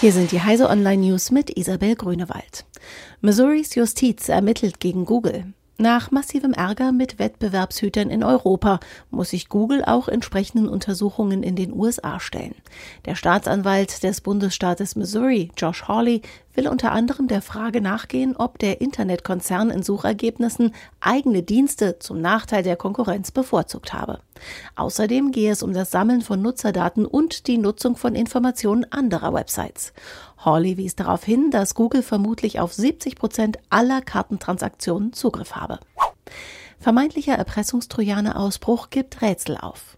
Hier sind die Heise Online News mit Isabel Grünewald. Missouris Justiz ermittelt gegen Google. Nach massivem Ärger mit Wettbewerbshütern in Europa muss sich Google auch entsprechenden Untersuchungen in den USA stellen. Der Staatsanwalt des Bundesstaates Missouri, Josh Hawley, will unter anderem der Frage nachgehen, ob der Internetkonzern in Suchergebnissen eigene Dienste zum Nachteil der Konkurrenz bevorzugt habe. Außerdem gehe es um das Sammeln von Nutzerdaten und die Nutzung von Informationen anderer Websites. Hawley wies darauf hin, dass Google vermutlich auf 70 Prozent aller Kartentransaktionen Zugriff habe. Vermeintlicher Erpressungstrojaner-Ausbruch gibt Rätsel auf.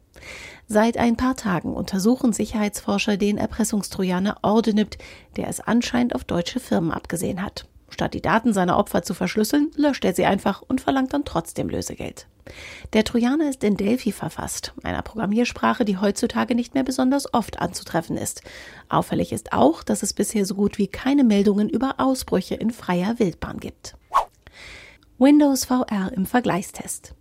Seit ein paar Tagen untersuchen Sicherheitsforscher den Erpressungstrojaner Ordenipt, der es anscheinend auf deutsche Firmen abgesehen hat. Statt die Daten seiner Opfer zu verschlüsseln, löscht er sie einfach und verlangt dann trotzdem Lösegeld. Der Trojaner ist in Delphi verfasst, einer Programmiersprache, die heutzutage nicht mehr besonders oft anzutreffen ist. Auffällig ist auch, dass es bisher so gut wie keine Meldungen über Ausbrüche in freier Wildbahn gibt. Windows VR im Vergleichstest.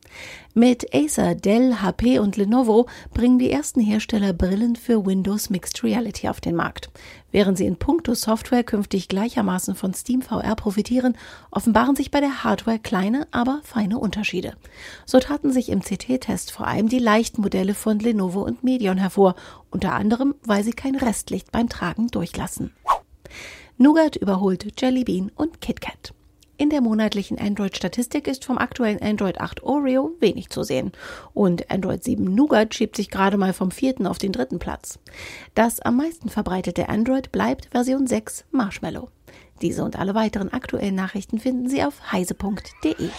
Mit Acer, Dell, HP und Lenovo bringen die ersten Hersteller Brillen für Windows Mixed Reality auf den Markt. Während sie in puncto Software künftig gleichermaßen von Steam VR profitieren, offenbaren sich bei der Hardware kleine, aber feine Unterschiede. So taten sich im CT-Test vor allem die leichten Modelle von Lenovo und Medion hervor, unter anderem, weil sie kein Restlicht beim Tragen durchlassen. Nougat überholt Jelly Bean und KitKat. In der monatlichen Android-Statistik ist vom aktuellen Android 8 Oreo wenig zu sehen. Und Android 7 Nougat schiebt sich gerade mal vom vierten auf den dritten Platz. Das am meisten verbreitete Android bleibt Version 6 Marshmallow. Diese und alle weiteren aktuellen Nachrichten finden Sie auf heise.de.